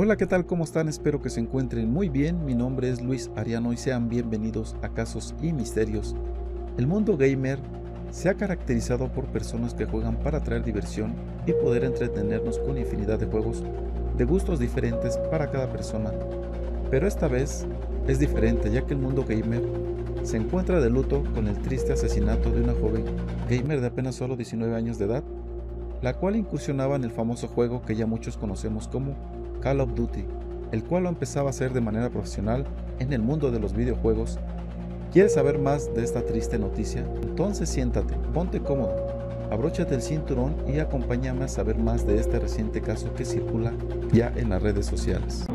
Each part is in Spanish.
Hola, ¿qué tal? ¿Cómo están? Espero que se encuentren muy bien. Mi nombre es Luis Ariano y sean bienvenidos a Casos y Misterios. El mundo gamer se ha caracterizado por personas que juegan para traer diversión y poder entretenernos con infinidad de juegos de gustos diferentes para cada persona. Pero esta vez es diferente ya que el mundo gamer se encuentra de luto con el triste asesinato de una joven gamer de apenas solo 19 años de edad, la cual incursionaba en el famoso juego que ya muchos conocemos como Call of Duty, el cual lo empezaba a hacer de manera profesional en el mundo de los videojuegos. ¿Quieres saber más de esta triste noticia? Entonces siéntate, ponte cómodo, abróchate el cinturón y acompáñame a saber más de este reciente caso que circula ya en las redes sociales.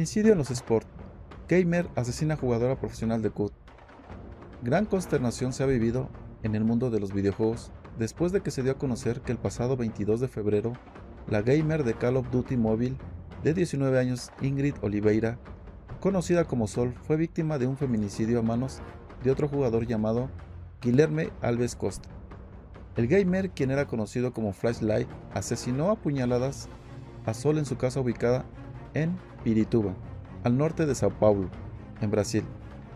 Feminicidio en los sports. Gamer asesina jugadora profesional de CUT. Gran consternación se ha vivido en el mundo de los videojuegos después de que se dio a conocer que el pasado 22 de febrero, la gamer de Call of Duty Mobile de 19 años Ingrid Oliveira, conocida como Sol, fue víctima de un feminicidio a manos de otro jugador llamado Guilherme Alves Costa. El gamer, quien era conocido como Flashlight, asesinó a puñaladas a Sol en su casa ubicada en Pirituba, al norte de Sao Paulo, en Brasil.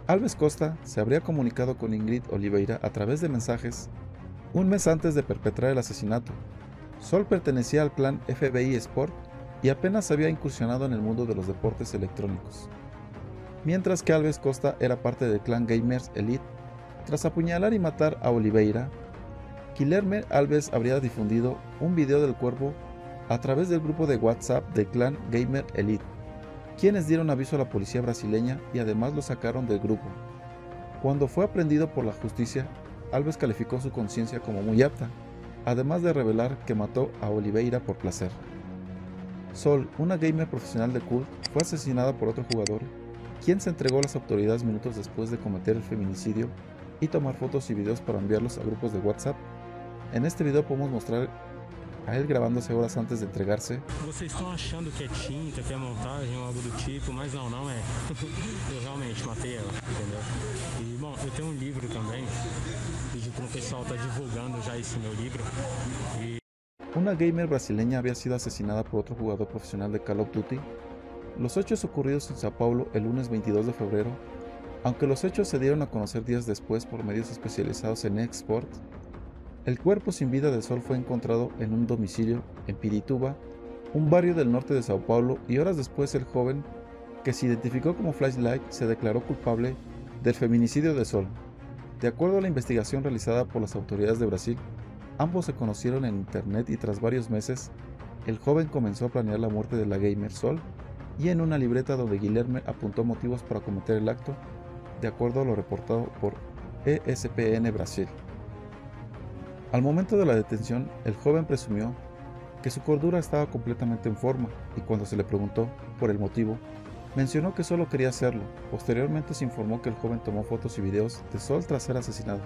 Alves Costa se habría comunicado con Ingrid Oliveira a través de mensajes un mes antes de perpetrar el asesinato. Sol pertenecía al clan FBI Sport y apenas había incursionado en el mundo de los deportes electrónicos. Mientras que Alves Costa era parte del clan Gamers Elite, tras apuñalar y matar a Oliveira, Guilherme Alves habría difundido un video del cuerpo a través del grupo de WhatsApp del clan Gamer Elite, quienes dieron aviso a la policía brasileña y además lo sacaron del grupo. Cuando fue aprendido por la justicia, Alves calificó su conciencia como muy apta, además de revelar que mató a Oliveira por placer. Sol, una gamer profesional de cult, fue asesinada por otro jugador, quien se entregó a las autoridades minutos después de cometer el feminicidio y tomar fotos y videos para enviarlos a grupos de WhatsApp. En este video podemos mostrar a ele gravándose horas antes de entregarse. Vocês estão achando que é tinta, que é montagem ou algo do tipo, mas não, não é. eu realmente matei ela, entendeu? E bom, eu tenho um livro também, pedi para o pessoal estar tá divulgando já esse meu livro. E... Una gamer brasileña había sido asesinada por otro jugador profesional de Call of Duty. Los hechos ocurridos en Sao Paulo el lunes 22 de febrero, aunque los hechos se dieron a conocer días después por medios especializados en export, el cuerpo sin vida de Sol fue encontrado en un domicilio en Pirituba, un barrio del norte de Sao Paulo, y horas después el joven, que se identificó como Flashlight, se declaró culpable del feminicidio de Sol. De acuerdo a la investigación realizada por las autoridades de Brasil, ambos se conocieron en internet y tras varios meses, el joven comenzó a planear la muerte de la gamer Sol y en una libreta donde Guilherme apuntó motivos para cometer el acto, de acuerdo a lo reportado por ESPN Brasil. Al momento de la detención, el joven presumió que su cordura estaba completamente en forma y cuando se le preguntó por el motivo, mencionó que solo quería hacerlo. Posteriormente se informó que el joven tomó fotos y videos de Sol tras ser asesinado,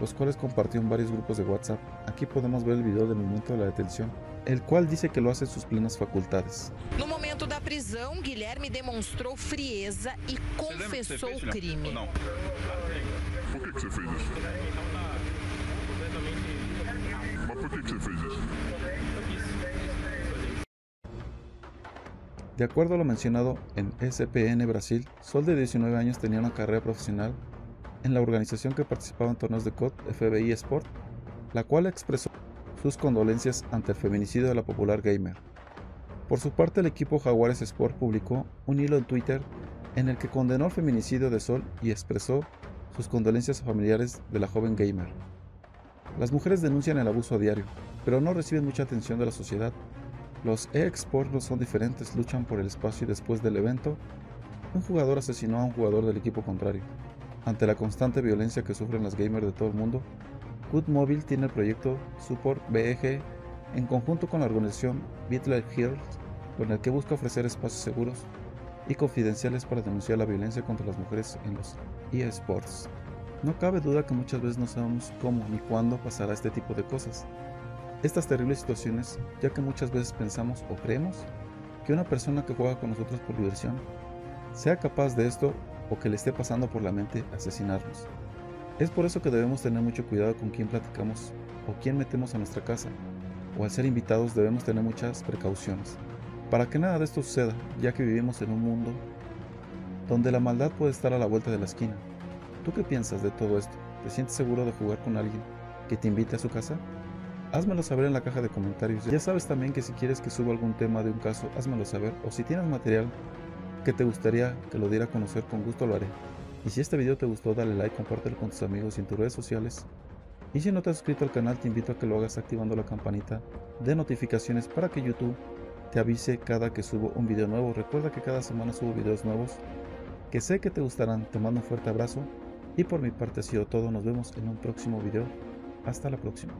los cuales compartió en varios grupos de WhatsApp. Aquí podemos ver el video del momento de la detención, el cual dice que lo hace en sus plenas facultades. No momento da prisão, Guilherme demonstrou frieza e confessou o crime. Por você fez isso? De acuerdo a lo mencionado en SPN Brasil, Sol de 19 años tenía una carrera profesional en la organización que participaba en torneos de COD FBI Sport, la cual expresó sus condolencias ante el feminicidio de la popular gamer. Por su parte, el equipo Jaguares Sport publicó un hilo en Twitter en el que condenó el feminicidio de Sol y expresó sus condolencias a familiares de la joven gamer. Las mujeres denuncian el abuso a diario, pero no reciben mucha atención de la sociedad. Los e-sports no son diferentes, luchan por el espacio y después del evento, un jugador asesinó a un jugador del equipo contrario. Ante la constante violencia que sufren las gamers de todo el mundo, Good Mobile tiene el proyecto Support BEG en conjunto con la organización BitLife Heroes, con el que busca ofrecer espacios seguros y confidenciales para denunciar la violencia contra las mujeres en los eSports. No cabe duda que muchas veces no sabemos cómo ni cuándo pasará este tipo de cosas. Estas terribles situaciones, ya que muchas veces pensamos o creemos que una persona que juega con nosotros por diversión sea capaz de esto o que le esté pasando por la mente asesinarnos. Es por eso que debemos tener mucho cuidado con quién platicamos o quién metemos a nuestra casa, o al ser invitados debemos tener muchas precauciones, para que nada de esto suceda, ya que vivimos en un mundo donde la maldad puede estar a la vuelta de la esquina. ¿Tú qué piensas de todo esto? ¿Te sientes seguro de jugar con alguien que te invite a su casa? Házmelo saber en la caja de comentarios. Ya sabes también que si quieres que suba algún tema de un caso, házmelo saber. O si tienes material que te gustaría que lo diera a conocer, con gusto lo haré. Y si este video te gustó, dale like, compártelo con tus amigos y en tus redes sociales. Y si no te has suscrito al canal, te invito a que lo hagas activando la campanita de notificaciones para que YouTube te avise cada que subo un video nuevo. Recuerda que cada semana subo videos nuevos que sé que te gustarán. Te mando un fuerte abrazo y por mi parte ha sido todo. Nos vemos en un próximo video. Hasta la próxima.